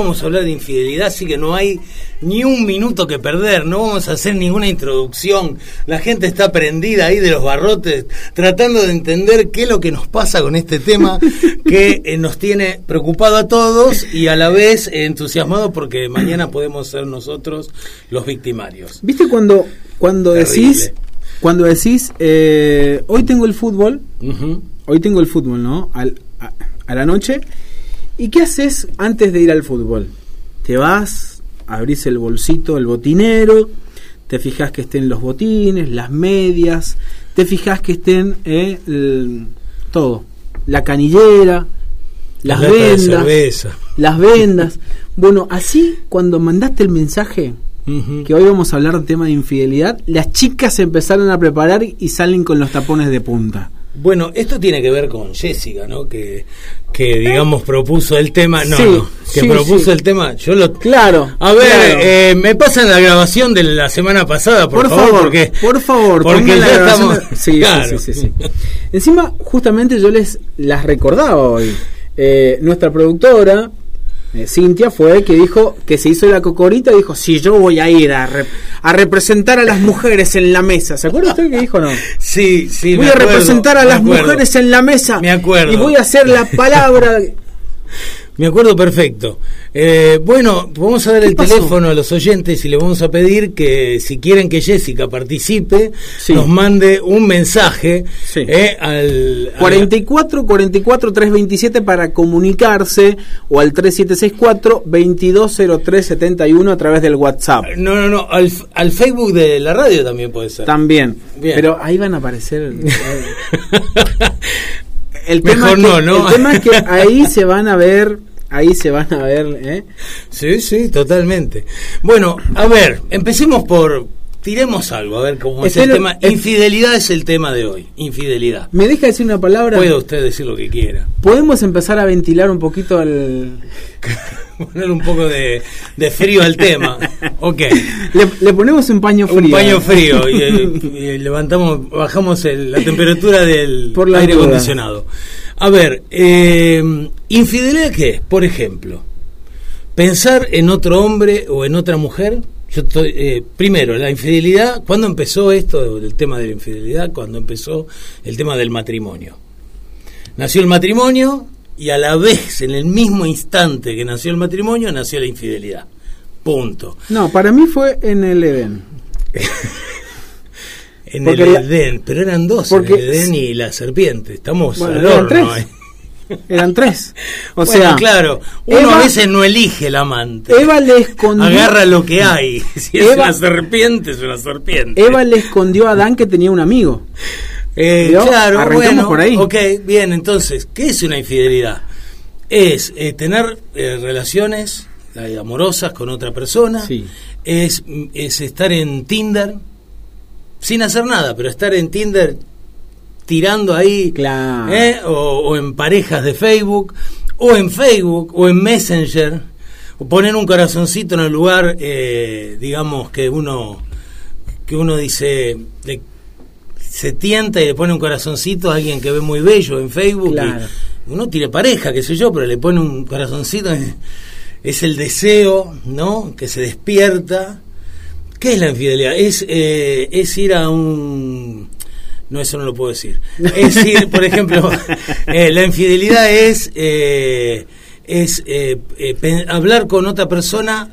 vamos a hablar de infidelidad, así que no hay ni un minuto que perder, no vamos a hacer ninguna introducción. La gente está prendida ahí de los barrotes, tratando de entender qué es lo que nos pasa con este tema que eh, nos tiene preocupado a todos y a la vez eh, entusiasmado porque mañana podemos ser nosotros los victimarios. ¿Viste cuando, cuando Terrible. decís, cuando decís, eh, hoy tengo el fútbol, hoy tengo el fútbol, ¿no? Al- a, a la noche. ¿Y qué haces antes de ir al fútbol? Te vas, abrís el bolsito, el botinero, te fijas que estén los botines, las medias, te fijas que estén eh, el- todo, la canillera, las La de vendas, las vendas. Bueno, así cuando mandaste el mensaje, que hoy vamos a hablar del tema de infidelidad, las chicas se empezaron a preparar y salen con los tapones de punta. Bueno, esto tiene que ver con Jessica, ¿no? Que, que digamos, propuso el tema. No, Sí, no, que sí, propuso sí. el tema. Yo lo. Claro. A ver, claro. eh, me pasan la grabación de la semana pasada, por, por, favor, porque, por favor, porque ya estamos. de- Sí, sí, Claro. sí, sí, sí. Encima, justamente yo les las recordaba hoy. Eh, nuestra productora, eh, Cintia, fue que dijo que se hizo la cocorita y dijo: Si yo voy a ir a, rep- a representar a las mujeres en la mesa. ¿Se acuerda usted que dijo no? Sí, sí. voy me a acuerdo, representar a las acuerdo. mujeres en la mesa. Me acuerdo. Y voy a hacer la palabra. Me acuerdo perfecto. Eh, bueno, vamos a dar ¿Qué el pasó? teléfono a los oyentes y le vamos a pedir que si quieren que Jessica participe, Sí. nos mande un mensaje Sí. eh, al, al- 44 44 327 para comunicarse o al 3764 220371 a través del WhatsApp. No, no, no, al, al Facebook de la radio también puede ser. También. Bien. Pero ahí van a aparecer. El Mejor tema, es que, no, ¿no? el tema es que ahí se van a ver. Ahí se van a ver. ¿eh? Sí, sí, totalmente. Bueno, a ver, empecemos por... Tiremos algo, a ver cómo es el lo- tema. es- Infidelidad es el tema de hoy, infidelidad. ¿Me deja decir una palabra? Puede usted decir lo que quiera. ¿Podemos empezar a ventilar un poquito al. Poner un poco de, de frío al tema. Ok. Le, le ponemos un paño frío. Un paño frío y, eh, y levantamos, bajamos el- la temperatura del Por la aire duda. acondicionado. A ver, eh, infidelidad qué es, por ejemplo, pensar en otro hombre o en otra mujer. Yo estoy, eh, primero, la infidelidad, ¿cuándo empezó esto del tema de la infidelidad? Cuando empezó el tema del matrimonio. Nació el matrimonio y a la vez, en el mismo instante que nació el matrimonio, nació la infidelidad. Punto. No, para mí fue en el Edén. En Porque el la- Edén, pero eran dos, porque- el Edén y la serpiente. Estamos Bueno, al eran horno, tres. Eran tres. O Bueno, sea, claro, uno Eva- a veces no elige el amante. Eva le escondió. Agarra lo que hay. Si es una serpiente, es una serpiente. Eva le escondió a Adán que tenía un amigo. Eh, claro, bueno, por ahí. Ok, bien, entonces, ¿qué es una infidelidad? Es eh, tener eh, relaciones eh, amorosas con otra persona, Sí. es, es estar en Tinder sin hacer nada, pero estar en Tinder tirando ahí, Claro. ¿eh? o, o en parejas de Facebook, o en Facebook, o en Messenger, o poner un corazoncito en el lugar, eh, digamos, que uno, que uno dice, le- se tienta y le pone un corazoncito a alguien que ve muy bello en Facebook. y uno tiene pareja, qué sé yo, pero le pone un corazoncito. Es el deseo, ¿no? Que se despierta. ¿Qué es la infidelidad? Es, eh, es ir a un... No, eso no lo puedo decir. Es ir, por ejemplo, eh, la infidelidad es, eh, es eh, eh, hablar con otra persona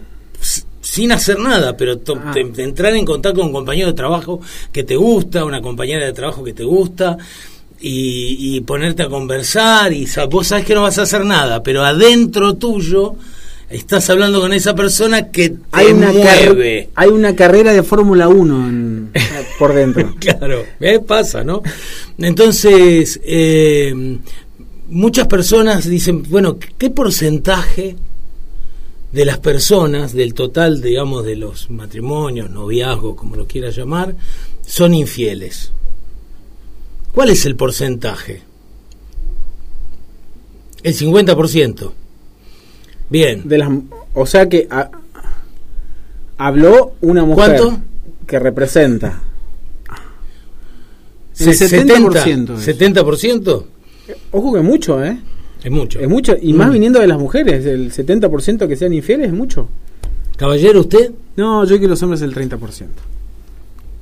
sin hacer nada, pero to- Ah. te- te entrar en contacto con un compañero de trabajo que te gusta, una compañera de trabajo que te gusta, y, y ponerte a conversar, y vos sabes que no vas a hacer nada, pero adentro tuyo estás hablando con esa persona que te Hay una, car- mueve. hay una carrera de Fórmula 1 en- por dentro. Claro, ¿eh? pasa, ¿no? Entonces, eh, muchas personas dicen, bueno, ¿qué porcentaje de las personas, del total, digamos, de los matrimonios, noviazgos, como lo quieras llamar, son infieles? ¿Cuál es el porcentaje? El 50%. Bien. De las, o sea que a- habló una mujer ¿Cuánto? que representa. El Se- 70% es. 70%. Ojo que mucho, ¿eh? Es mucho. Es mucho. Y Mm. más viniendo de las mujeres. El 70% que sean infieles es mucho. Caballero, usted, No, yo que los hombres el 30%.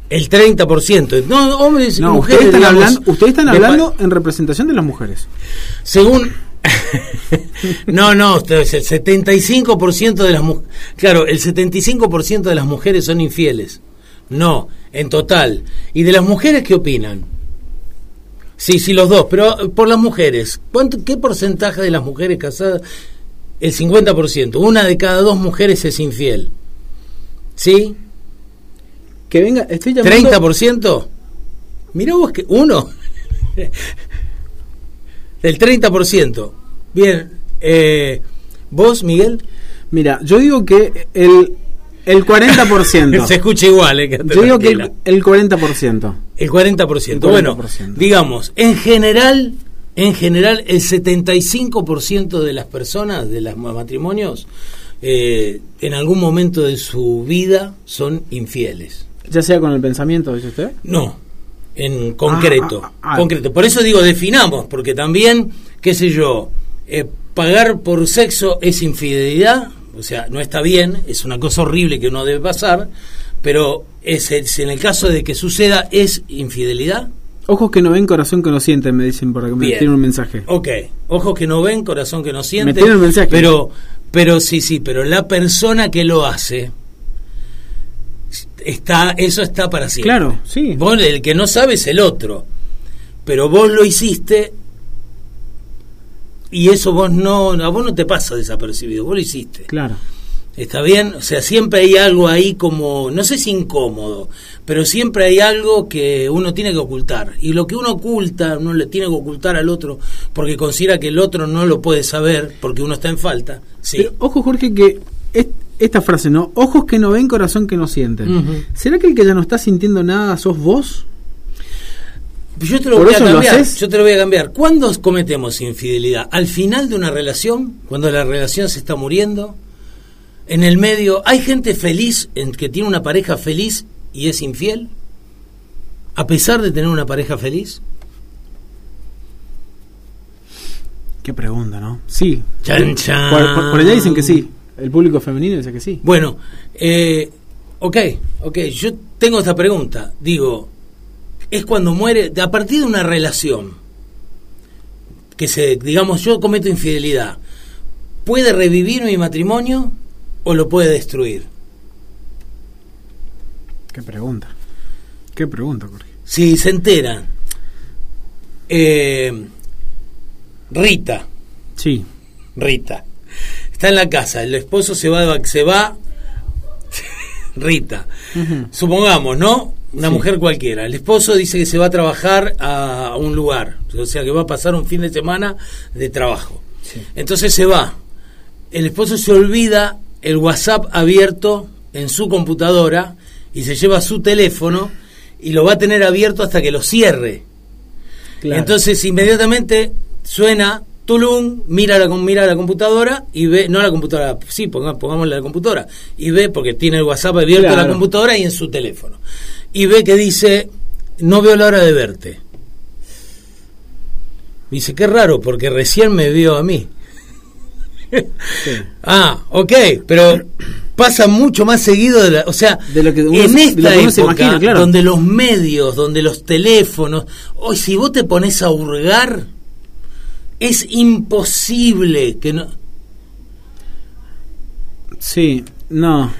el 30%. No, hombres y No, mujeres. ustedes están, digamos, hablando, ustedes están de pa- hablando en representación de las mujeres. Según. no, no, el 75% de las mujeres. Claro, el 75% de las mujeres son infieles. No, en total. ¿Y de las mujeres qué opinan? Sí, sí, los dos, pero eh, por las mujeres. ¿Cuánto, ¿Qué porcentaje de las mujeres casadas? El 50%. Una de cada dos mujeres es infiel. ¿Sí? Que venga, estoy llamando. ¿30%? Mirá vos que uno. El 30%. Bien. Eh, ¿Vos, Miguel? Mira, yo digo que el, el 40%. Se escucha igual, eh, yo digo que el, el 40%. El 40%. El Bueno, 40%. digamos, en general, en general, el 75% de las personas, de los matrimonios, eh, en algún momento de su vida son infieles. Ya sea con el pensamiento, dice usted. No, en concreto. Ah, ah, ah. concreto. Por eso digo, definamos, porque también, qué sé yo, eh, pagar por sexo es infidelidad, o sea, no está bien, es una cosa horrible que no debe pasar, pero es, es en el caso de que suceda, ¿es infidelidad? Ojos que no ven, corazón que no sienten, me dicen por acá. Me tienen un mensaje. Ok, ojos que no ven, corazón que no siente. tiene el mensaje. Pero, pero sí, sí, pero la persona que lo hace, está, eso está para siempre. Claro, sí. Vos, el que no sabe es el otro. Pero vos lo hiciste y eso vos no, a vos no te pasa desapercibido, vos lo hiciste. Claro. ¿Está bien? O sea, siempre hay algo ahí como, no sé si incómodo, pero siempre hay algo que uno tiene que ocultar. Y lo que uno oculta, uno le tiene que ocultar al otro porque considera que el otro no lo puede saber porque uno está en falta. Sí. Pero ojo, Jorge, que esta frase, ¿no? Ojos que no ven, corazón que no sienten. ¿Será que el que ya no está sintiendo nada sos vos? Yo te lo ¿Por voy a cambiar. Yo te lo voy a cambiar. ¿Cuándo cometemos infidelidad? ¿Al final de una relación? ¿Cuando la relación se está muriendo? ¿En el medio? ¿Hay gente feliz en que tiene una pareja feliz y es infiel? ¿A pesar de tener una pareja feliz? Qué pregunta, ¿no? Sí. Chan, chan. Por, por- por allá dicen que sí. El público femenino dice que sí. Bueno, eh, ok, ok, yo tengo esta pregunta. Digo, es cuando muere, a partir de una relación, que se, digamos, yo cometo infidelidad, ¿puede revivir mi matrimonio o lo puede destruir? Qué pregunta. Qué pregunta, Jorge. Si se enteran, eh, Rita, Sí. Rita. Está en la casa, el esposo se va, se va, Rita. Supongamos, ¿no? Una Sí. mujer cualquiera. El esposo dice que se va a trabajar a, a un lugar, o sea que va a pasar un fin de semana de trabajo. Sí. Entonces se va. El esposo se olvida el WhatsApp abierto en su computadora y se lleva su teléfono y lo va a tener abierto hasta que lo cierre. Claro. Entonces inmediatamente suena Tulum, mira la, mira la computadora y ve, no la computadora, sí, ponga- pongámosle la computadora, y ve, porque tiene el WhatsApp abierto en la Claro. computadora y en su teléfono. Y ve que dice, no veo la hora de verte. Dice, qué raro, porque recién me vio a mí. Sí. Ah, ok, pero pasa mucho más seguido de la, o sea, De lo que uno en de esta lo que uno se época imagina, claro. donde los medios, donde los teléfonos, hoy si vos te pones a hurgar, es imposible que no. Sí, no.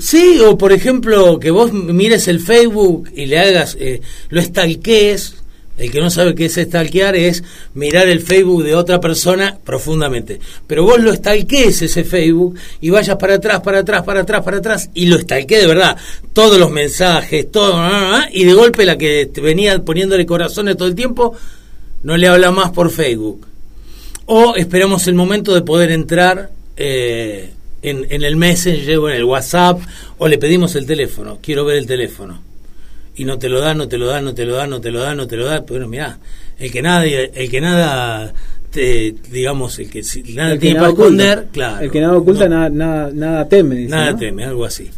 Sí, o por ejemplo, que vos mires el Facebook y le hagas, eh, lo estalquees. El que no sabe qué es stalkear es mirar el Facebook de otra persona profundamente. Pero vos lo stalkees ese Facebook y vayas para atrás, para atrás, para atrás, para atrás y lo stalkees de verdad. Todos los mensajes, todo, ah, ah, y de golpe la que te venía poniéndole corazones todo el tiempo, no le habla más por Facebook. O esperamos el momento de poder entrar eh, en, en el Messenger o en el WhatsApp, o le pedimos el teléfono, quiero ver el teléfono. Y no te lo da, no te lo da, no te lo da, no te lo da, no te lo da. Pero mirá, el que nada, el que nada, te- digamos, el que si- nada El que tiene nada para oculta. esconder, claro. El que nada oculta, no. nada, nada, nada teme. dice, Nada ¿no? teme, algo así.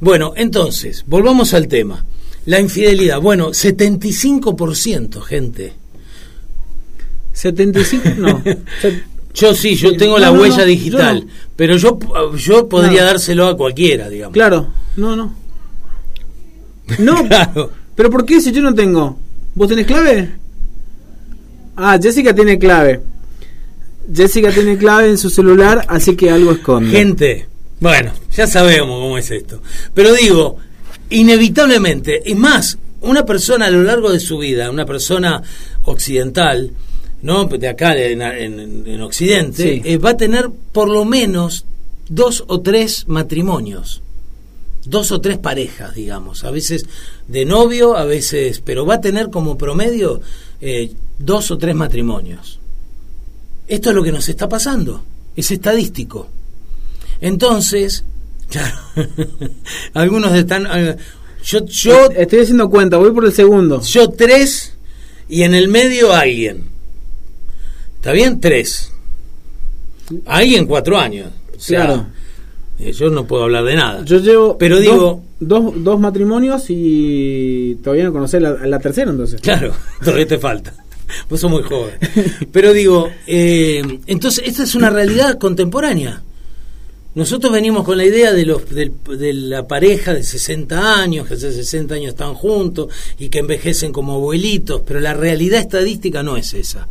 Bueno, entonces, volvamos al tema. La infidelidad. Bueno, 75%, gente. 75, no. Yo sí, yo tengo no, la no, huella no, digital, yo pero yo, yo podría dárselo a cualquiera, digamos. claro, no, no. No, Claro. pero ¿por qué si yo no tengo? ¿Vos tenés clave? Ah, Jessica tiene clave. Jessica tiene clave en su celular, así que algo esconde. Gente, bueno, ya sabemos cómo es esto. Pero digo, inevitablemente, y más, una persona a lo largo de su vida, una persona occidental, ¿no? De acá en, en- en Occidente, Sí. eh, va a tener por lo menos dos o tres matrimonios. Dos o tres parejas, digamos, a veces de novio, a veces, pero va a tener como promedio eh, dos o tres matrimonios. Esto es lo que nos está pasando, es estadístico. Entonces, claro, algunos están... eh, Yo, yo, Estoy haciendo cuenta, voy por el segundo. yo tres y en el medio alguien. ¿Está bien? Tres. Alguien cuatro años. O sea, Claro. eh, yo no puedo hablar de nada. Yo llevo Pero dos- digo- dos, dos matrimonios y todavía no conocés la, la tercera entonces. Claro, todavía te falta. Vos sos muy joven. Pero digo, eh, entonces esta es una realidad contemporánea. Nosotros venimos con la idea de, los, de la pareja de 60 años, que hace 60 años están juntos y que envejecen como abuelitos, pero la realidad estadística no es esa.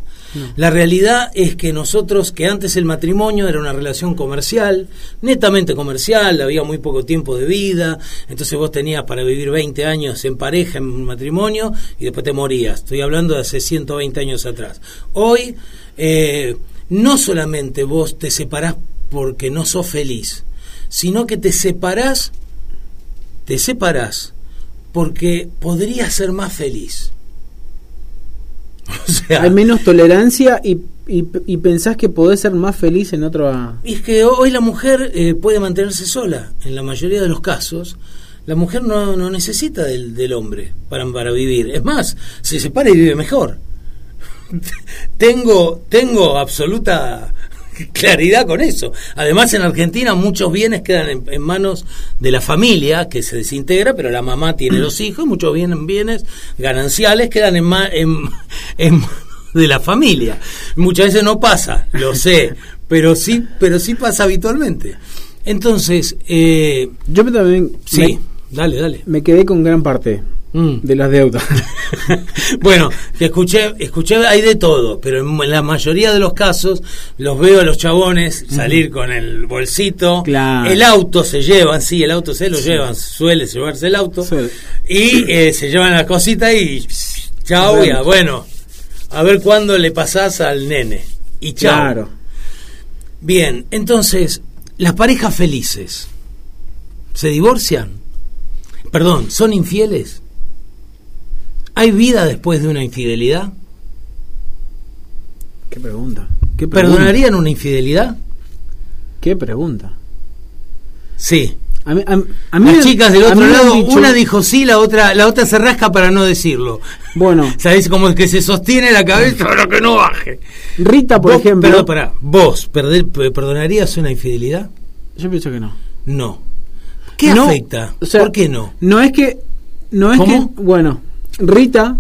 La realidad es que nosotros, que antes el matrimonio era una relación comercial, netamente comercial, había muy poco tiempo de vida, entonces vos tenías para vivir 20 años en pareja, en matrimonio, y después te morías. Estoy hablando de hace 120 años atrás. Hoy, eh, no solamente vos te separás porque no sos feliz, sino que te separás, te separás porque podrías ser más feliz. Sea, Hay menos tolerancia y, y, y pensás que podés ser más feliz en otro... Y es que hoy la mujer eh, puede mantenerse sola, en la mayoría de los casos. La mujer no, no necesita del, del hombre para, para vivir. Es más, se separa y vive mejor. tengo, tengo absoluta claridad con eso. Además, en Argentina muchos bienes quedan en, en manos de la familia, que se desintegra, pero la mamá tiene los hijos, muchos bienes, bienes gananciales quedan en, en, en de la familia. Muchas veces no pasa, lo sé, pero sí, pero sí pasa habitualmente. Entonces, eh, Yo también sí, dale, dale. me, quedé con gran parte Mm. de las deudas. bueno, que escuché, escuché, hay de todo, pero en la mayoría de los casos los veo a los chabones salir con el bolsito, Claro. el auto se llevan, sí, el auto se lo llevan, suele llevarse el auto, Suele. y eh, se llevan la cosita y chao, ya, bueno, a ver cuándo le pasás al nene, y chao. claro. Bien, entonces, las parejas felices, ¿se divorcian? Perdón, ¿son infieles? ¿Hay vida después de una infidelidad? ¿Qué pregunta? ¿Qué pregunta? ¿Perdonarían una infidelidad? ¿Qué pregunta? Sí. A mí, a, a mí Las chicas del otro lado, dicho- una dijo sí, la otra, la otra se rasca para no decirlo. Bueno, ¿Sabés? Como que se sostiene la cabeza para que no baje. Rita, por Vos, ejemplo. Perdón, pará, ¿Vos perder- perdonarías una infidelidad? Yo pienso que no. No. ¿Qué No, afecta? o sea, ¿Por qué no? No es que. No es ¿Cómo? que. Bueno, Rita.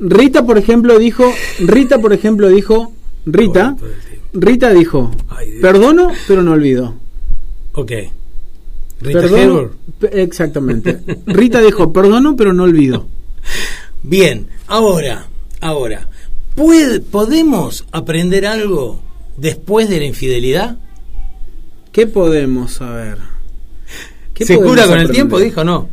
Rita, por ejemplo, dijo. Rita, por ejemplo, dijo. Rita. Rita dijo. Ay. Perdono, pero no olvido. Ok. Rita Perdono- Exactamente. Rita dijo, perdono, pero no olvido. Bien, ahora, ahora, ¿puede- ¿podemos aprender algo después de la infidelidad? ¿Qué podemos saber? ¿Qué ¿Se cura con el tiempo? Dijo, no.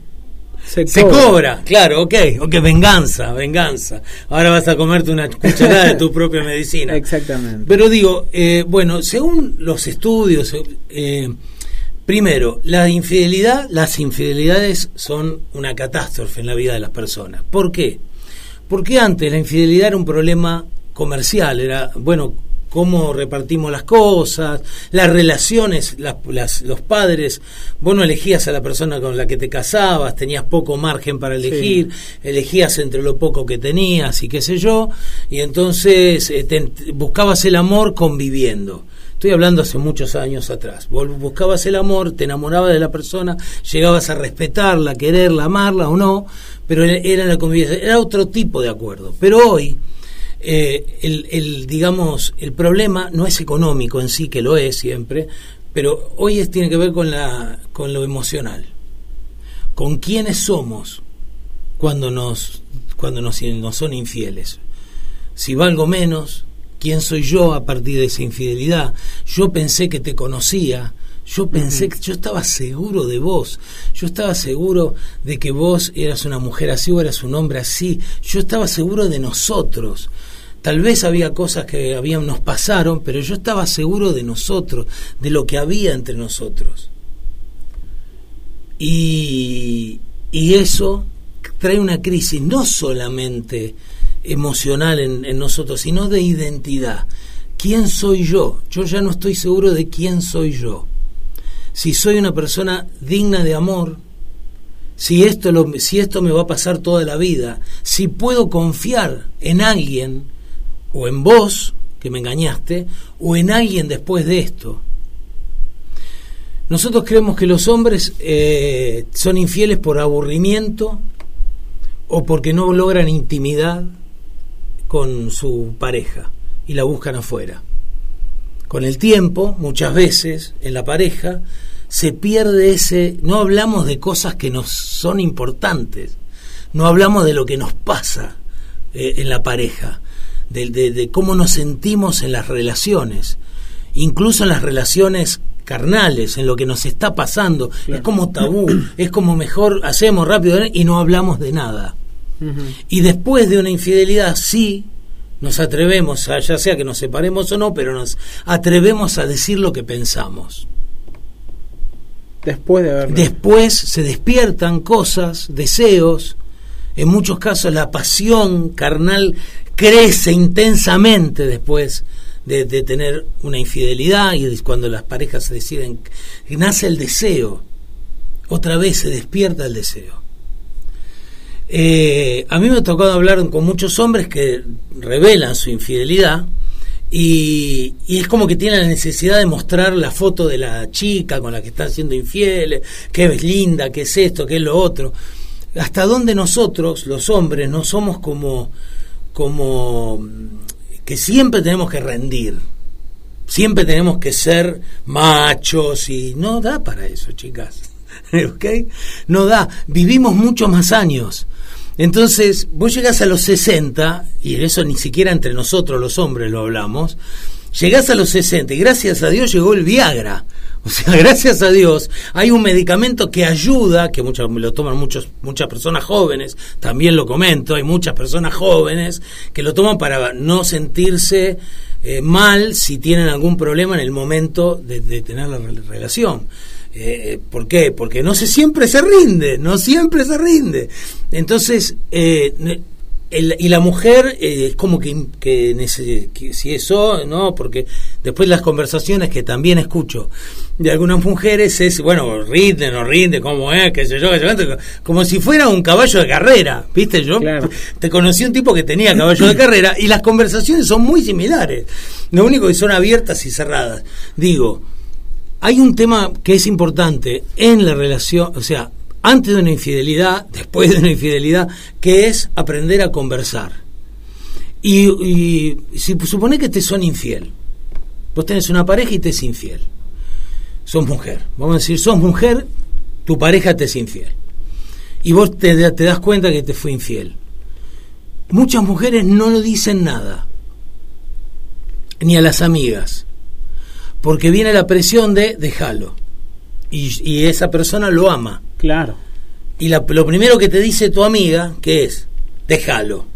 Se, Se cobra, claro, ok, ok, venganza, venganza. Ahora vas a comerte una cucharada de tu propia medicina. Exactamente. Pero digo, eh, bueno, según los estudios, eh, primero, la infidelidad, las infidelidades son una catástrofe en la vida de las personas. ¿Por qué? Porque antes la infidelidad era un problema comercial, era, bueno, cómo repartimos las cosas, las relaciones, las, los padres, vos no elegías a la persona con la que te casabas, tenías poco margen para elegir, elegías entre lo poco que tenías y qué sé yo, y entonces eh, buscabas el amor conviviendo. Estoy hablando hace muchos años atrás. Vos buscabas el amor, te enamorabas de la persona, llegabas a respetarla, quererla, amarla o no, pero era la convivencia, era otro tipo de acuerdo. Pero hoy, eh, el, el, digamos, el problema no es económico en sí, que lo es siempre, pero hoy es, tiene que ver con, la, con lo emocional, con quiénes somos cuando nos, cuando nos, nos son infieles. Si valgo menos, quién soy yo a partir de esa infidelidad. Yo pensé que te conocía, yo pensé que yo estaba seguro de vos, yo estaba seguro de que vos eras una mujer así o eras un hombre así, yo estaba seguro de nosotros. Tal vez había cosas que habían, nos pasaron, pero yo estaba seguro de nosotros, de lo que había entre nosotros. Y, y eso trae una crisis no solamente emocional en, nosotros, sino de identidad. ¿Quién soy yo? Yo ya no estoy seguro de quién soy yo. Si soy una persona digna de amor, si esto, si esto me va a pasar toda la vida, si puedo confiar en alguien, o en vos, que me engañaste, o en alguien después de esto. Nosotros creemos que los hombres eh, son infieles por aburrimiento o porque no logran intimidad con su pareja y la buscan afuera. Con el tiempo, muchas veces, en la pareja, se pierde ese... No hablamos de cosas que nos son importantes, no hablamos de lo que nos pasa eh, en la pareja, de, de, cómo nos sentimos en las relaciones, incluso en las relaciones carnales, en lo que nos está pasando. Es como tabú, es como mejor hacemos rápido y no hablamos de nada. Y después de una infidelidad, sí, nos atrevemos, a, ya sea que nos separemos o no, pero nos atrevemos a decir lo que pensamos. Después de Después se despiertan cosas, deseos, en muchos casos la pasión carnal crece intensamente después de, tener una infidelidad y cuando las parejas se deciden, nace el deseo, otra vez se despierta el deseo. Eh, a mí me ha tocado hablar con muchos hombres que revelan su infidelidad y, es como que tienen la necesidad de mostrar la foto de la chica con la que están siendo infieles, que es linda, que es esto, que es lo otro. Hasta dónde nosotros, los hombres, no somos como, como que siempre tenemos que rendir, siempre tenemos que ser machos y no da para eso, chicas. ¿Ok? No da. Vivimos muchos más años. Entonces, vos llegás a los 60, y eso ni siquiera entre nosotros los hombres lo hablamos, llegás a los 60 y gracias a Dios llegó el Viagra. O sea, gracias a Dios hay un medicamento que ayuda, que muchas, lo toman muchos, muchas personas jóvenes, también lo comento, hay muchas personas jóvenes que lo toman para no sentirse eh, mal si tienen algún problema en el momento de, de tener la relación. Eh, ¿Por qué? Porque no se siempre se rinde, no siempre se rinde. Entonces, eh, y la mujer eh, es como que, que, si eso, ¿no? Porque después las conversaciones que también escucho de algunas mujeres es, bueno, rinde, no rinde, cómo es, qué sé yo, qué sé yo, como si fuera un caballo de carrera, ¿viste? Yo te conocí un tipo que tenía caballo de carrera y las conversaciones son muy similares. Lo único que son abiertas y cerradas. Digo, hay un tema que es importante en la relación, o sea, antes de una infidelidad, después de una infidelidad, que es aprender a conversar. Y, si supone que te son infiel, vos tenés una pareja y te es infiel, sos mujer, vamos a decir, sos mujer, tu pareja te es infiel, y vos te, te das cuenta que te fue infiel. Muchas mujeres no lo dicen nada, ni a las amigas porque viene la presión de déjalo. Y, esa persona lo ama. Claro. Y lo primero que te dice tu amiga, que es? Déjalo.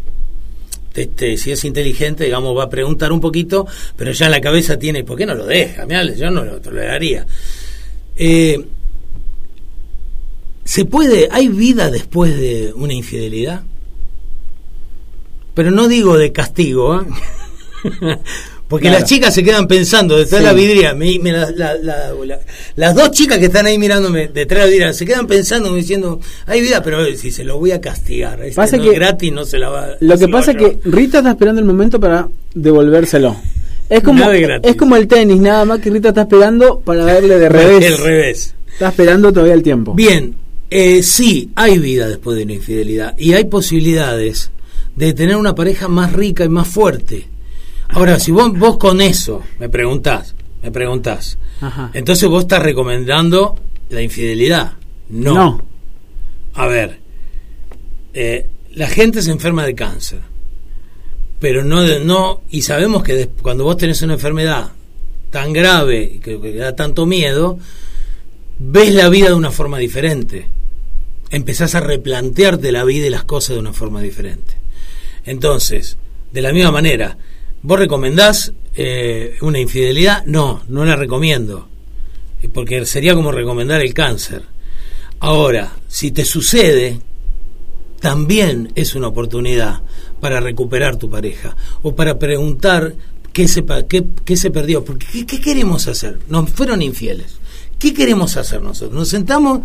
si es inteligente, digamos, va a preguntar un poquito, pero ya en la cabeza tiene, ¿por qué no lo deja? yo no lo toleraría. Eh, ¿Se puede, hay vida después de una infidelidad? pero no digo de castigo, ¿eh? Porque Claro. las chicas se quedan pensando detrás Sí. de la vidriera. me- me la- la- la- la- las dos chicas que están ahí mirándome detrás de la vidriera se quedan pensando, diciendo, hay vida, pero eh, si se lo voy a castigar. Este Pasa no que es gratis, no se la va Lo que pasa es que. Rita está esperando el momento para devolvérselo. Es como, de es como el tenis, nada más que Rita está esperando para darle de revés. El revés. Está esperando todavía el tiempo. Bien, eh, sí, hay vida después de una infidelidad y hay posibilidades de tener una pareja más rica y más fuerte. Ahora, si vos, vos con eso me preguntás, me preguntás, Ajá. entonces vos estás recomendando la infidelidad. No. No. A ver, eh, la gente se enferma de cáncer, pero no, de- no y sabemos que des- cuando vos tenés una enfermedad tan grave que, que da tanto miedo, ves la vida de una forma diferente. Empezás a replantearte la vida y las cosas de una forma diferente. Entonces, de la misma manera, ¿vos recomendás eh, una infidelidad? No, no la recomiendo. Eh, Porque sería como recomendar el cáncer. Ahora, si te sucede, también es una oportunidad para recuperar tu pareja o para preguntar qué se, qué, qué se perdió. Porque, ¿qué, qué queremos hacer? Nos fueron infieles. ¿Qué queremos hacer nosotros? Nos sentamos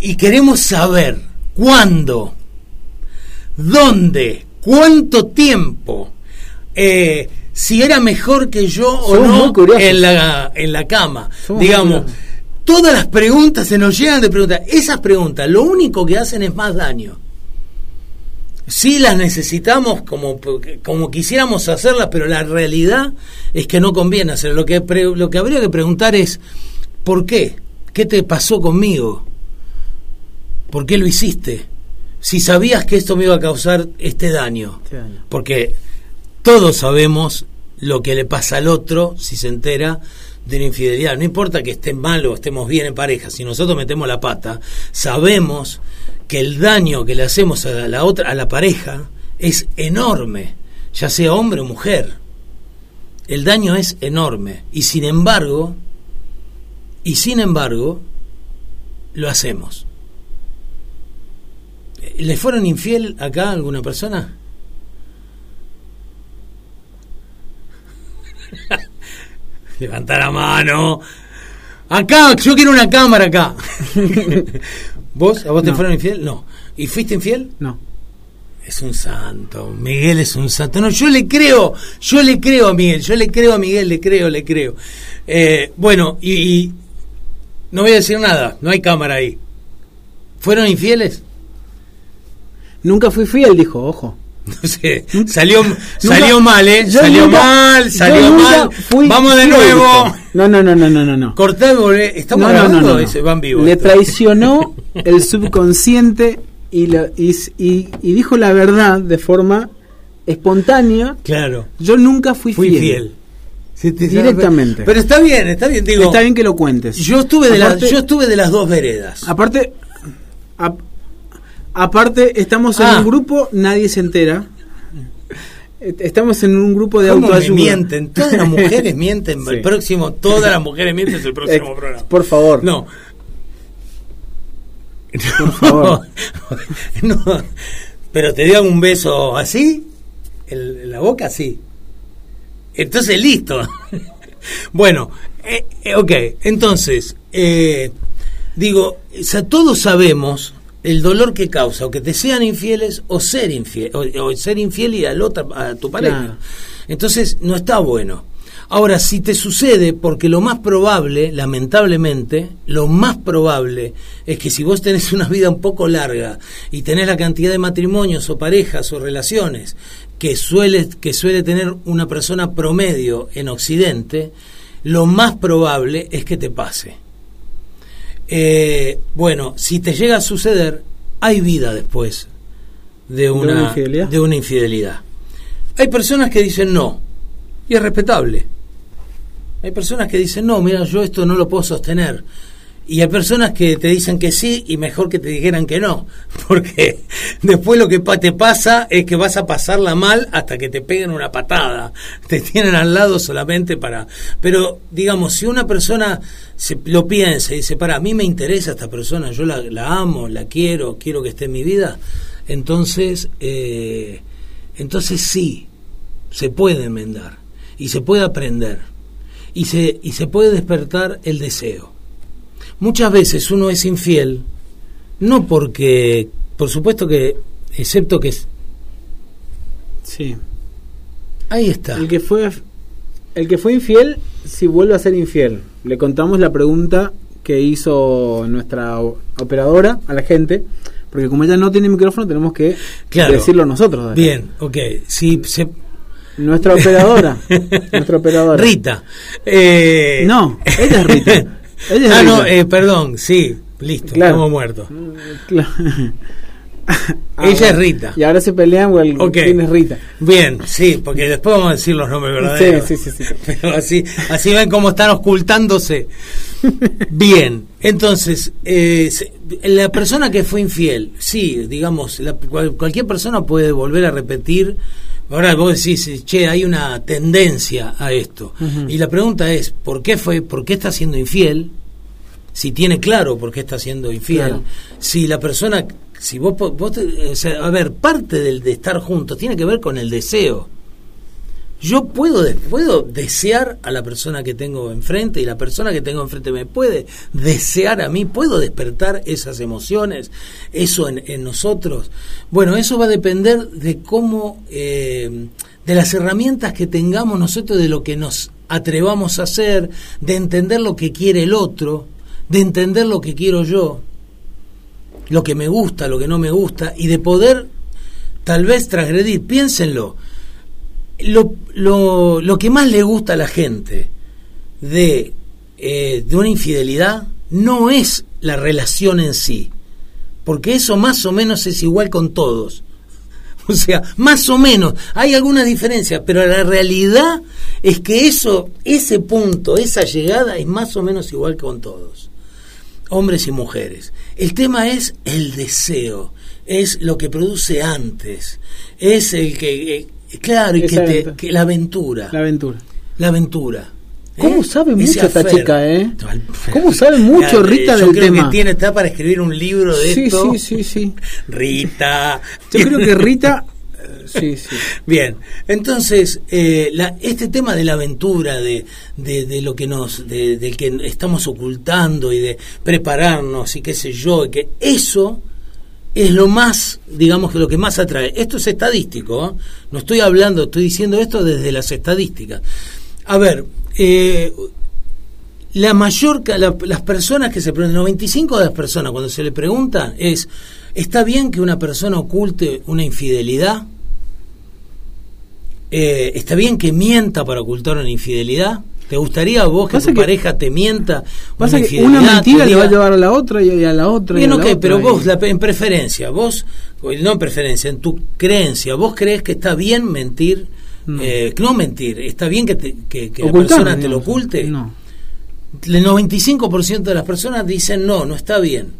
y queremos saber cuándo, dónde, cuánto tiempo, eh, si era mejor que yo o Somos no en la, en la cama. Somos Digamos, todas las preguntas se nos llegan de preguntas. Esas preguntas lo único que hacen es más daño. Sí las necesitamos como, como quisiéramos hacerlas, pero la realidad es que no conviene hacerlo. Lo que, pre- lo que habría que preguntar es, ¿por qué? ¿Qué te pasó conmigo? ¿Por qué lo hiciste? Si sabías que esto me iba a causar este daño. Este daño. Porque todos sabemos lo que le pasa al otro si se entera de una infidelidad. No importa que esté mal o estemos bien en pareja, si nosotros metemos la pata, sabemos que el daño que le hacemos a la otra, a la pareja, es enorme, ya sea hombre o mujer. El daño es enorme. Y sin embargo, y sin embargo, lo hacemos. ¿Le fueron infiel acá a alguna persona? Levanta la mano. Acá, yo quiero una cámara acá. ¿Vos? ¿A vos te fueron infiel? No. ¿Y fuiste infiel? No. Es un santo, Miguel es un santo. No, yo le creo, yo le creo a Miguel, yo le creo a Miguel, le creo, le creo. Eh, bueno, y, y no voy a decir nada, no hay cámara ahí. ¿Fueron infieles? Nunca fui fiel, dijo, ojo. No sé, salió, Nunca- salió mal, ¿eh? Salió nunca- mal, salió mal. Vamos de nuevo. No, no, no, no, no, no. Cortá, volvé. ¿Estamos no, no, grabando no, no, van vivo? Le esto? traicionó el subconsciente y, lo- y, y- y dijo la verdad de forma espontánea. Claro, Yo nunca fui, fui fiel. fiel. Sí, te- Directamente. Pero está bien, está bien, digo. Está bien que lo cuentes. Yo estuve, de las, yo estuve de las dos veredas. Aparte, ap- aparte estamos en Ah. un grupo, nadie se entera. Estamos en un grupo de ¿Cómo me autoayuda. mienten? Todas las mujeres mienten. Sí. El próximo, todas las mujeres mienten es el próximo Eh, programa. Por favor. No. Por favor. no. Pero te dio un beso así, en la boca así. Entonces, listo. bueno, eh, eh, ok, entonces, eh, digo, o sea, todos sabemos el dolor que causa o que te sean infieles o ser infiel, o, o ser infiel y al otro, a tu pareja. Claro. Entonces, no está bueno. Ahora, si te sucede, porque lo más probable, lamentablemente, lo más probable es que si vos tenés una vida un poco larga y tenés la cantidad de matrimonios o parejas o relaciones que suele, que suele tener una persona promedio en Occidente, lo más probable es que te pase. Eh, bueno, si te llega a suceder, hay vida después de una, una infidelidad? de una infidelidad. Hay personas que dicen no, y es respetable. Hay personas que dicen, no, mira, yo esto no lo puedo sostener. Y hay personas que te dicen que sí y mejor que te dijeran que no. Porque después lo que te pasa es que vas a pasarla mal hasta que te peguen una patada. Te tienen al lado solamente para... Pero digamos, si una persona se, lo piensa y dice, para, a mí me interesa esta persona, yo la, la amo, la quiero, quiero que esté en mi vida, entonces... eh, entonces sí, se puede enmendar y se puede aprender y se, y se puede despertar el deseo. Muchas veces uno es infiel, no porque, por supuesto que, excepto que... es- Sí. Ahí está. El que fue el que fue infiel, si vuelve a ser infiel. Le contamos la pregunta que hizo nuestra operadora a la gente, porque como ella no tiene micrófono, tenemos que Claro. decirlo nosotros. Bien, ok. Si se, Nuestra operadora. nuestra operadora. Rita. Eh, No, ella es Rita. Ella ah, no, eh, perdón, sí, listo, Claro. estamos muertos. Claro. Ella es Rita. Y ahora se pelean o el Ok. quién es Rita. Bien, sí, porque después vamos a decir los nombres verdaderos. Sí, sí, sí, sí. Pero así, así ven cómo están ocultándose. Bien, entonces, eh, la persona que fue infiel, sí, digamos, la- cual- cualquier persona puede volver a repetir. Ahora vos decís, che, hay una tendencia a esto. Y la pregunta es, ¿por qué fue, por qué está siendo infiel? Si tiene claro por qué está siendo infiel. Claro. Si la persona, si vos, vos o sea, a ver, parte del de estar juntos tiene que ver con el deseo. Yo puedo, puedo desear a la persona que tengo enfrente y la persona que tengo enfrente me puede desear a mí, puedo despertar esas emociones, eso en, en nosotros. Bueno, eso va a depender de cómo, eh, de las herramientas que tengamos nosotros, de lo que nos atrevamos a hacer, de entender lo que quiere el otro, de entender lo que quiero yo, lo que me gusta, lo que no me gusta, y de poder tal vez transgredir. Piénsenlo lo, lo, lo que más le gusta a la gente de, eh, de una infidelidad no es la relación en sí, porque eso más o menos es igual con todos. O sea, más o menos, hay algunas diferencias, pero la realidad es que eso, ese punto, esa llegada es más o menos igual con todos, hombres y mujeres. El tema es el deseo, es lo que produce antes, es el que, eh, claro, y que, te- que la aventura, La aventura. la aventura. ¿Cómo sabe mucho esta chica, eh? ¿Cómo sabe mucho Rita yo del creo tema? que tiene, está para escribir un libro de Sí, esto. sí, sí, sí. Rita. Yo creo que Rita. eh, Sí, sí. Bien, entonces eh, la- este tema de la aventura, de, de, de lo que nos, de, del que estamos ocultando y de prepararnos y qué sé yo, y que eso es lo más, digamos que lo que más atrae. Esto es estadístico, ¿eh? no estoy hablando, estoy diciendo esto desde las estadísticas. A ver, eh, la mayor, las personas que se preguntan, el 95 de las personas cuando se le preguntan es, ¿está bien que una persona oculte una infidelidad? Eh, ¿Está bien que mienta para ocultar una infidelidad? ¿Te gustaría a vos que tu que- pareja te mienta? Pasa una que una mentira le va a llevar a la otra y a la otra. y Bien, a ok, la otra, pero y- vos, la- en preferencia, vos, no en preferencia, en tu creencia, ¿vos crees que está bien mentir? No. Eh, no mentir, ¿está bien que, te- que, que la persona te lo oculte? No. El 95% de las personas dicen no, no está bien.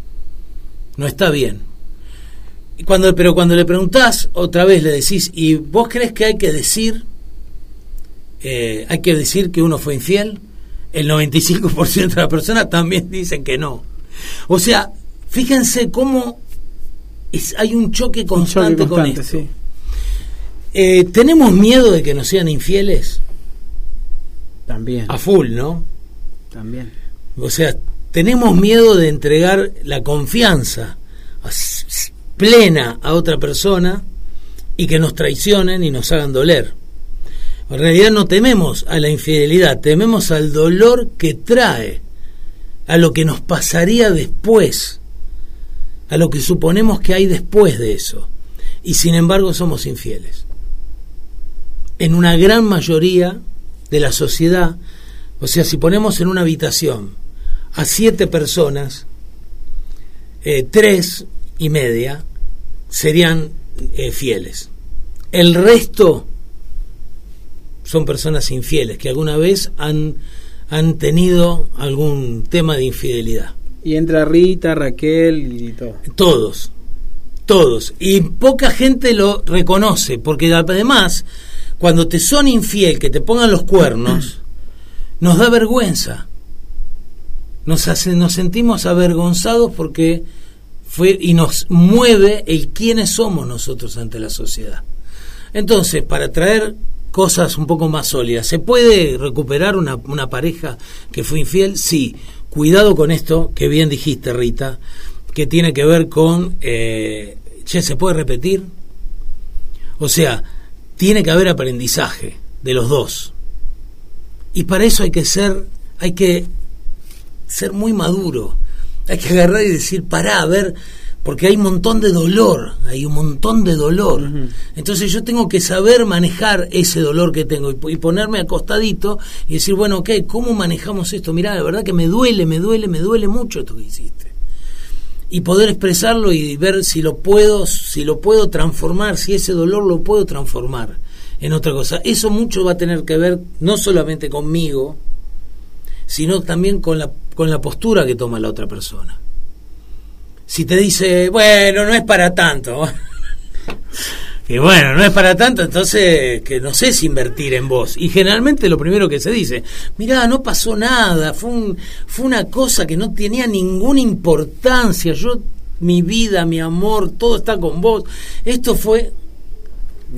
No está bien. Y cuando, pero cuando le preguntás, otra vez le decís, ¿y vos crees que hay que decir, eh, hay que decir que uno fue infiel? El 95% de las personas también dicen que no. O sea, fíjense cómo es- hay un choque Un constante, con esto. sí. Eh, ¿Tenemos miedo de que nos sean infieles? También. A full, ¿no? También. O sea, tenemos miedo de entregar la confianza plena a otra persona y que nos traicionen y nos hagan doler. En realidad no tememos a la infidelidad, tememos al dolor que trae, a lo que nos pasaría después, a lo que suponemos que hay después de eso. Y sin embargo somos infieles. En una gran mayoría de la sociedad, o sea, si ponemos en una habitación a siete personas, eh, tres y media serían eh, fieles. El resto son personas infieles que alguna vez han, han tenido algún tema de infidelidad. Y entra Rita, Raquel y todo. Todos, todos. Y poca gente lo reconoce, porque además, cuando te son infiel, que te pongan los cuernos, nos da vergüenza. Nos, hace, nos sentimos avergonzados porque fue y nos mueve el quiénes somos nosotros ante la sociedad. Entonces, para traer cosas un poco más sólidas, ¿se puede recuperar una, una pareja que fue infiel? Sí. Cuidado con esto, que bien dijiste, Rita, que tiene que ver con, eh, che, ¿se puede repetir? O sea, tiene que haber aprendizaje de los dos. Y para eso hay que ser, hay que ser muy maduro. Hay que agarrar y decir, pará, a ver, porque hay un montón de dolor, hay un montón de dolor. Entonces yo tengo que saber manejar ese dolor que tengo y, y, ponerme acostadito y decir, bueno, ok, ¿cómo manejamos esto? Mirá, la verdad que me duele, me duele, me duele mucho esto que hiciste. Y poder expresarlo y ver si lo puedo, si lo puedo transformar, si ese dolor lo puedo transformar en otra cosa. Eso mucho va a tener que ver no solamente conmigo, sino también con la, con la postura que toma la otra persona. Si te dice, bueno, no es para tanto, y bueno, no es para tanto, entonces que no sé si invertir en vos. Y generalmente lo primero que se dice, mirá, no pasó nada, fue, un, fue una cosa que no tenía ninguna importancia, yo, mi vida, mi amor, todo está con vos. Esto fue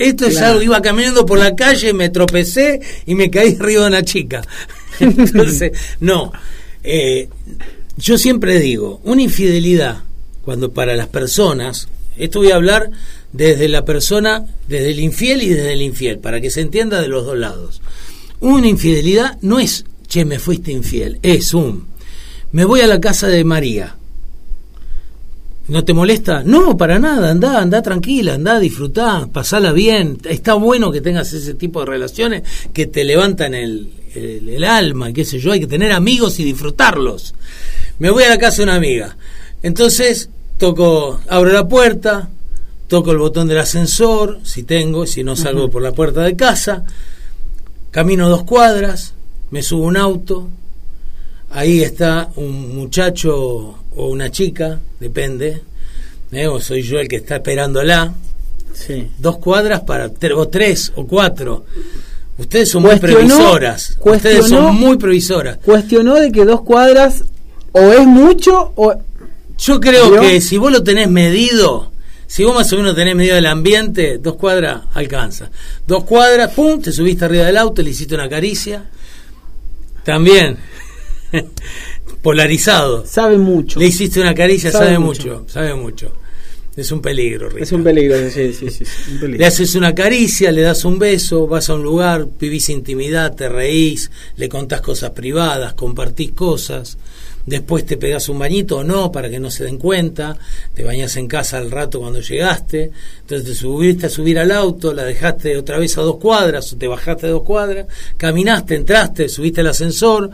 esto claro. es algo, iba caminando por la calle, me tropecé y me caí arriba de una chica. Entonces, no. Eh, yo siempre digo, una infidelidad, cuando para las personas, esto voy a hablar desde la persona, desde el infiel y desde el infiel, para que se entienda de los dos lados. Una infidelidad no es, che, me fuiste infiel, es un, me voy a la casa de María, ¿No te molesta? No, para nada, anda, anda tranquila, anda, disfrutá, pasala bien. Está bueno que tengas ese tipo de relaciones que te levantan el, el, el alma, qué sé yo, hay que tener amigos y disfrutarlos. Me voy a la casa de una amiga. Entonces, toco, abro la puerta, toco el botón del ascensor, si tengo, si no salgo uh -huh. por la puerta de casa, camino dos cuadras, me subo un auto, ahí está un muchacho o una chica, depende, ¿eh? o soy yo el que está esperándola. Sí. Dos cuadras para, o tres o cuatro. Ustedes son muy previsoras. Ustedes son muy previsoras. Cuestionó de que dos cuadras o es mucho o... Yo creo que si vos lo tenés medido, si vos más o menos tenés medido el ambiente, dos cuadras alcanza. Dos cuadras, pum, te subiste arriba del auto, le hiciste una caricia. También. polarizado. Sabe mucho. Le hiciste una caricia, sabe, sabe mucho. mucho. sabe mucho. Es un peligro, Rita. Es un peligro, sí, sí, sí. Un peligro. Le haces una caricia, le das un beso, vas a un lugar, vivís intimidad, te reís, le contás cosas privadas, compartís cosas. Después te pegás un bañito o no para que no se den cuenta. Te bañas en casa al rato cuando llegaste. Entonces te subiste a subir al auto, la dejaste otra vez a dos cuadras o te bajaste a dos cuadras. Caminaste, entraste, subiste al ascensor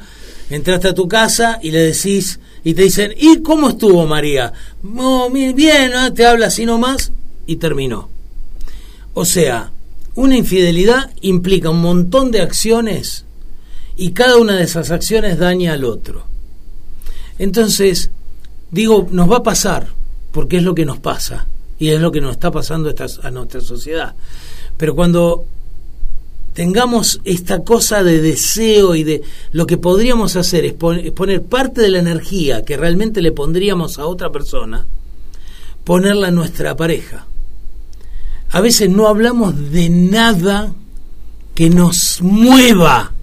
entraste a tu casa y le decís, y te dicen, ¿y cómo estuvo María? Oh, bien, ¿no? te habla así nomás y terminó. O sea, una infidelidad implica un montón de acciones y cada una de esas acciones daña al otro. Entonces, digo, nos va a pasar, porque es lo que nos pasa y es lo que nos está pasando a nuestra sociedad. Pero cuando tengamos esta cosa de deseo y de lo que podríamos hacer es poner parte de la energía que realmente le pondríamos a otra persona, ponerla en nuestra pareja. A veces no hablamos de nada que nos mueva.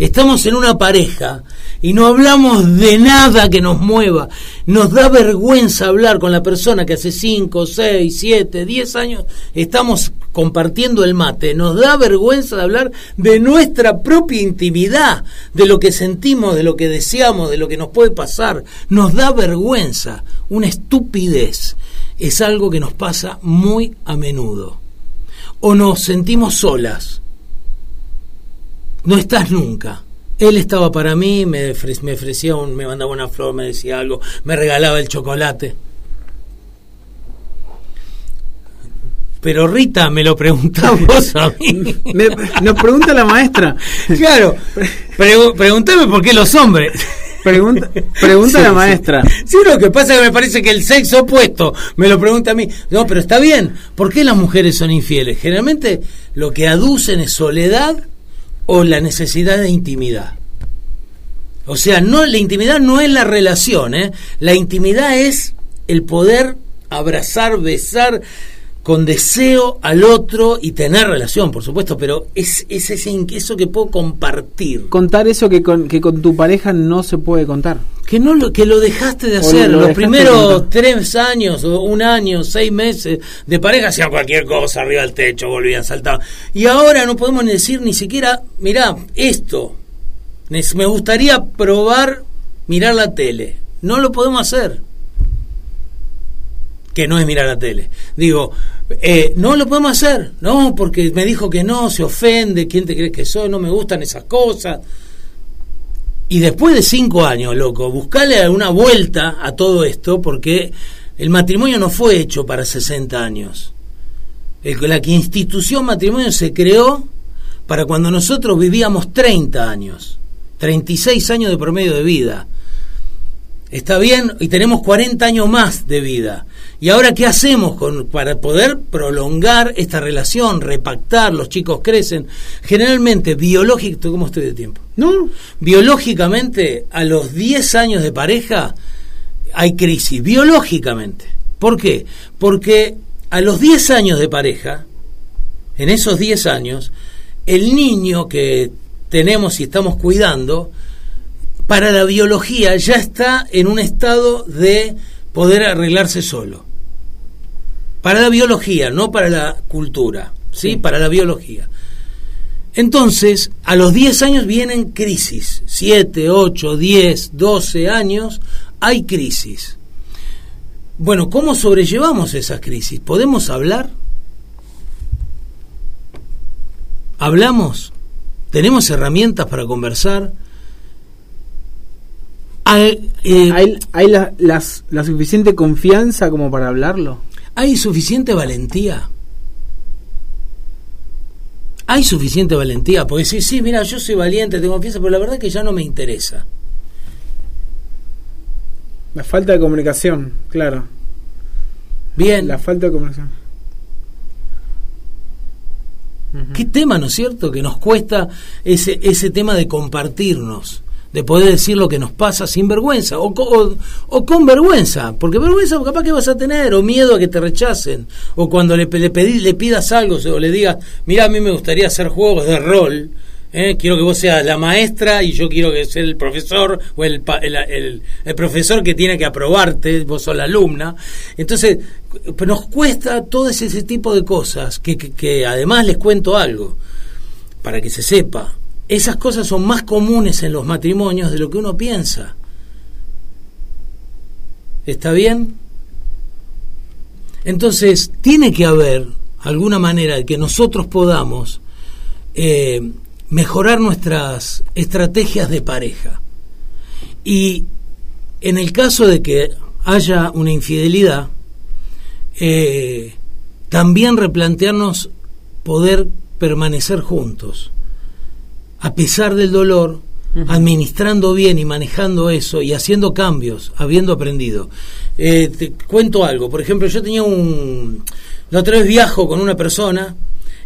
Estamos en una pareja y no hablamos de nada que nos mueva. Nos da vergüenza hablar con la persona que hace 5, 6, 7, 10 años estamos compartiendo el mate. Nos da vergüenza de hablar de nuestra propia intimidad, de lo que sentimos, de lo que deseamos, de lo que nos puede pasar. Nos da vergüenza, una estupidez. Es algo que nos pasa muy a menudo. O nos sentimos solas no estás nunca. Él estaba para mí, me, me ofrecía, un, me mandaba una flor, me decía algo, me regalaba el chocolate. Pero Rita, me lo preguntamos a mí. me, nos pregunta la maestra. Claro, pre pregúntame por qué los hombres. Pregunta, pregunta sí, la maestra. Sí. sí, lo que pasa es que me parece que el sexo opuesto me lo pregunta a mí. No, pero está bien. ¿Por qué las mujeres son infieles? Generalmente lo que aducen es soledad o la necesidad de intimidad. O sea, no la intimidad no es la relación, ¿eh? La intimidad es el poder abrazar, besar, con deseo al otro y tener relación, por supuesto, pero es, es ese eso que puedo compartir. Contar eso que con, que con tu pareja no se puede contar. Que no lo, que lo dejaste de hacer. lo Los primeros tres años, o un año, seis meses de pareja hacían cualquier cosa arriba del techo, volvían, saltaban. Y ahora no podemos ni decir ni siquiera, mirá, esto. Me gustaría probar mirar la tele. No lo podemos hacer. Que no es mirar la tele. Digo, eh, no lo podemos hacer. No, porque me dijo que no, se ofende. ¿Quién te crees que soy? No me gustan esas cosas. Y después de cinco años, loco, buscarle una vuelta a todo esto, porque el matrimonio no fue hecho para 60 años. El- la institución matrimonio se creó para cuando nosotros vivíamos 30 años, 36 años de promedio de vida. Está bien, y tenemos 40 años más de vida. ¿Y ahora qué hacemos con, para poder prolongar esta relación, repactar? Los chicos crecen. Generalmente, biológico, ¿cómo estoy de tiempo? No, Biológicamente, a los 10 años de pareja hay crisis. Biológicamente. ¿Por qué? Porque a los 10 años de pareja, en esos 10 años, el niño que tenemos y estamos cuidando, para la biología ya está en un estado de poder arreglarse solo. Para la biología, no para la cultura, ¿sí? Sí. Para la biología. Entonces, a los 10 años vienen crisis. 7, 8, 10, 12 años, hay crisis. Bueno, ¿cómo sobrellevamos esas crisis? ¿Podemos hablar? ¿Hablamos? ¿Tenemos herramientas para conversar? Hay, eh, ¿hay, hay la, las- la suficiente confianza como para hablarlo? ¿Hay suficiente valentía? ¿Hay suficiente valentía? Porque sí, sí, mira, yo soy valiente, tengo confianza, pero la verdad que ya no me interesa. La falta de comunicación, claro. Bien, La falta de comunicación. Qué tema, ¿no es cierto? Que nos cuesta ese, ese tema de compartirnos, de poder decir lo que nos pasa sin vergüenza, o, o, o con vergüenza, porque vergüenza capaz que vas a tener, o miedo a que te rechacen, o cuando le, le, le pidas algo, o le digas, mira, a mí me gustaría hacer juegos de rol, ¿eh? quiero que vos seas la maestra y yo quiero que sea el profesor o el, el, el- profesor que tiene que aprobarte, vos sos la alumna. Entonces, nos cuesta todo ese, tipo de cosas, que, que además les cuento algo, para que se sepa, esas cosas son más comunes en los matrimonios de lo que uno piensa. ¿Está bien? Entonces, tiene que haber alguna manera de que nosotros podamos eh, mejorar nuestras estrategias de pareja. Y en el caso de que haya una infidelidad, eh, también replantearnos poder permanecer juntos, a pesar del dolor, administrando bien y manejando eso y haciendo cambios, habiendo aprendido. Eh, te cuento algo, por ejemplo, yo tenía un... La otra vez viajo con una persona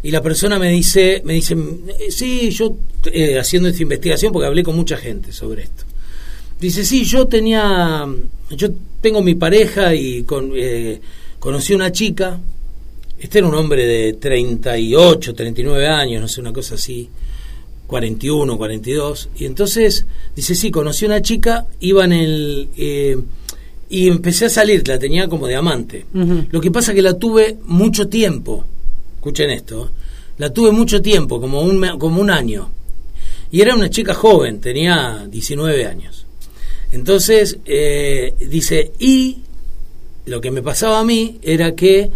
y la persona me dice, me dice, eh, sí, yo eh, haciendo esta investigación porque hablé con mucha gente sobre esto. Dice, sí, yo tenía, yo tengo mi pareja y con, eh, conocí una chica, este era un hombre de 38, 39 años, no sé, una cosa así, 41, 42, y entonces dice, sí, conocí una chica, iba en el... eh, y empecé a salir, la tenía como de amante. Lo que pasa que la tuve mucho tiempo, escuchen esto, la tuve mucho tiempo, como un, como un año. Y era una chica joven, tenía 19 años. Entonces, eh, dice, y lo que me pasaba a mí era que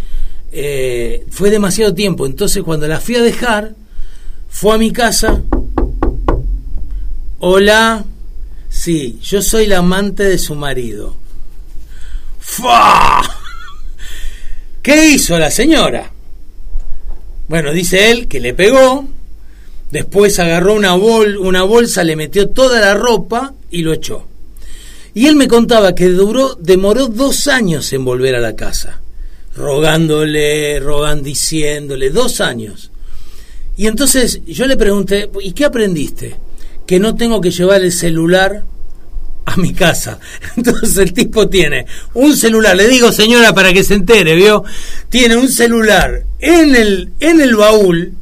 eh, fue demasiado tiempo. Entonces, cuando la fui a dejar, fue a mi casa. Hola, sí, yo soy la amante de su marido. ¡Fua! ¿Qué hizo la señora? Bueno, dice él que le pegó, después agarró una, bol, una bolsa, le metió toda la ropa y lo echó. Y él me contaba que duró, demoró dos años en volver a la casa, rogándole, rogando, diciéndole, dos años. Y entonces yo le pregunté, ¿y qué aprendiste? Que no tengo que llevar el celular a mi casa. Entonces el tipo tiene un celular, le digo señora para que se entere, ¿vio? Tiene un celular en el, en el baúl.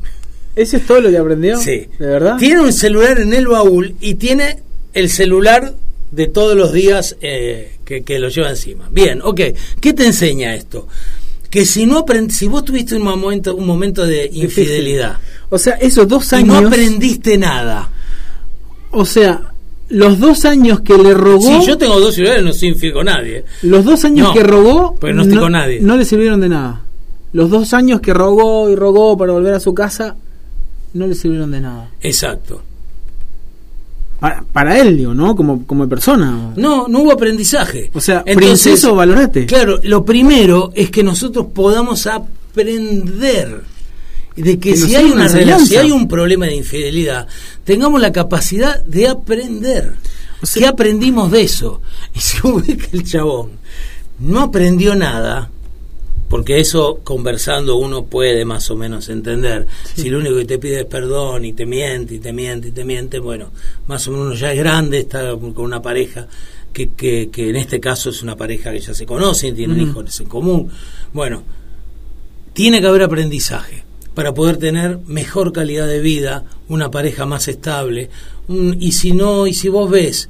¿Ese es todo lo que aprendió? Sí. ¿De verdad? Tiene un celular en el baúl y tiene el celular de todos los días eh, que, que lo lleva encima. Bien, ok. ¿Qué te enseña esto? Que si no aprend- si vos tuviste un momento, un momento de infidelidad O sea, esos dos y años. no aprendiste nada. O sea, los dos años que le robó. Si yo tengo dos celulares, no soy infiel con nadie. Los dos años No, que robó. porque no estoy con nadie. No le sirvieron de nada. Los dos años que rogó y rogó para volver a su casa. No le sirvieron de nada. Exacto. Para, para él, digo, ¿no? Como, como persona. No, no hubo aprendizaje. O sea, Entonces, princeso, valorate. Claro, lo primero es que nosotros podamos aprender de que si hay una relación, si hay un problema de infidelidad, tengamos la capacidad de aprender. O sea- ¿Qué aprendimos de eso? Y si ves que el chabón no aprendió nada, porque eso conversando uno puede más o menos entender. Si lo único que te pide es perdón y te miente y te miente y te miente, bueno, más o menos uno ya es grande, está con una pareja que, que, que en este caso es una pareja que ya se conocen, tienen hijos en común. Bueno, tiene que haber aprendizaje para poder tener mejor calidad de vida, una pareja más estable. y si no, y si vos ves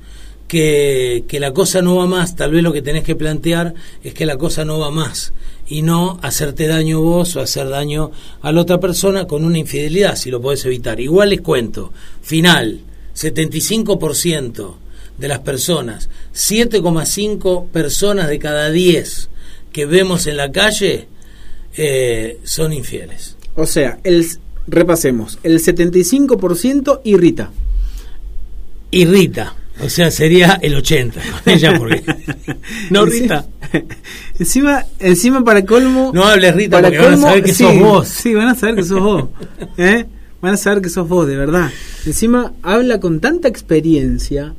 que, que la cosa no va más, tal vez lo que tenés que plantear es que la cosa no va más y no hacerte daño vos o hacer daño a la otra persona con una infidelidad, si lo podés evitar. Igual les cuento, final, 75% de las personas, 7,5 personas de cada 10 que vemos en la calle eh, son infieles. O sea, el, repasemos. El 75% irrita. Irrita, o sea, sería el 80 con ella porque no Rita. Encima, encima para colmo. No hables Rita para porque van a saber que sí, sos vos. Sí, van a saber que sos vos. ¿eh? Van a saber que sos vos, de verdad. Encima habla con tanta experiencia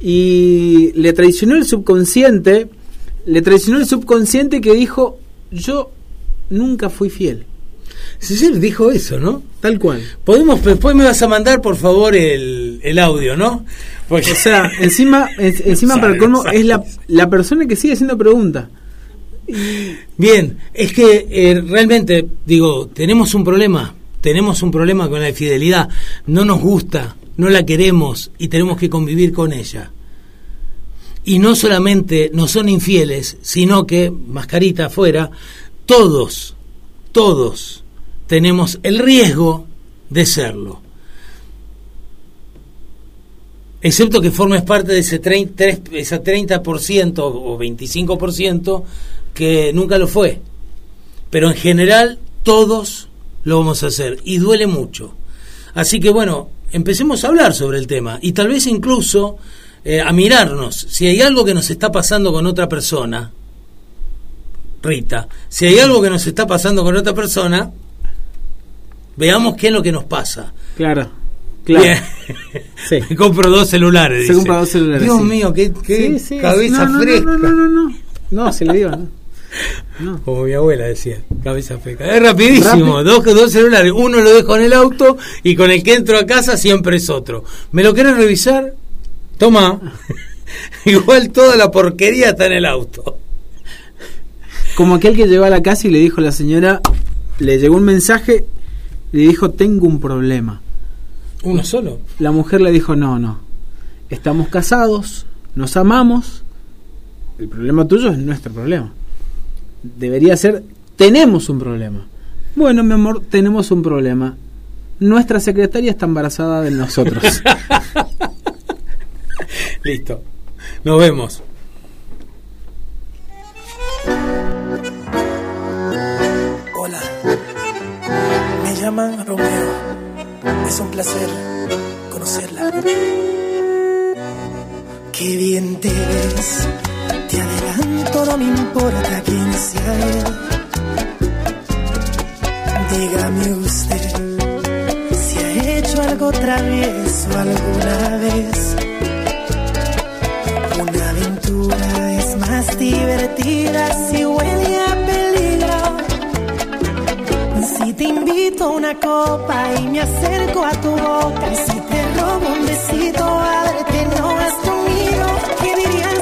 y le traicionó el subconsciente. Le traicionó el subconsciente que dijo: Yo nunca fui fiel. Cecil dijo eso, ¿no? Tal cual. Podemos, después me vas a mandar por favor el, el audio, ¿no? Porque, O sea, encima, en- encima para el colmo, es la, la persona que sigue haciendo preguntas. Bien, es que eh, realmente, digo, tenemos un problema, tenemos un problema con la infidelidad, no nos gusta, no la queremos y tenemos que convivir con ella. Y no solamente no son infieles, sino que, mascarita afuera, todos, todos tenemos el riesgo de serlo. Excepto que formes parte de ese 30%, tres- ese 30% o 25% que nunca lo fue. Pero en general todos lo vamos a hacer y duele mucho. Así que bueno, empecemos a hablar sobre el tema y tal vez incluso eh, a mirarnos. Si hay algo que nos está pasando con otra persona, Rita, si hay algo que nos está pasando con otra persona, veamos qué es lo que nos pasa. Claro, claro. Bien. Sí. Me compro dos celulares. Se dice. compra dos celulares, Dios sí. mío, qué, qué Sí, cabeza no, no, fresca. No, no, no, no. No, se le dio, ¿no? No. Como mi abuela decía, cabeza fresca. Es rapidísimo, dos, dos celulares. Uno lo dejo en el auto y con el que entro a casa siempre es otro. ¿Me lo querés revisar? Toma. Igual toda la porquería está en el auto. Como aquel que llegó a la casa y le dijo a la señora, le llegó un mensaje, le dijo, tengo un problema. ¿Uno solo? La mujer le dijo, no, no, estamos casados, nos amamos, el problema tuyo es nuestro problema. Debería ser, tenemos un problema. Bueno, mi amor, tenemos un problema. Nuestra secretaria está embarazada de nosotros. Listo. Nos vemos. Llaman Romeo. Es un placer conocerla. Qué bien te ves. Te adelanto, no me importa quién sea él. Dígame usted si ha hecho algo travieso alguna vez. Una aventura es más divertida si huele a. Si te invito a una copa y me acerco a tu boca, si te robo un besito, ábrete, no has conmigo, ¿qué dirían?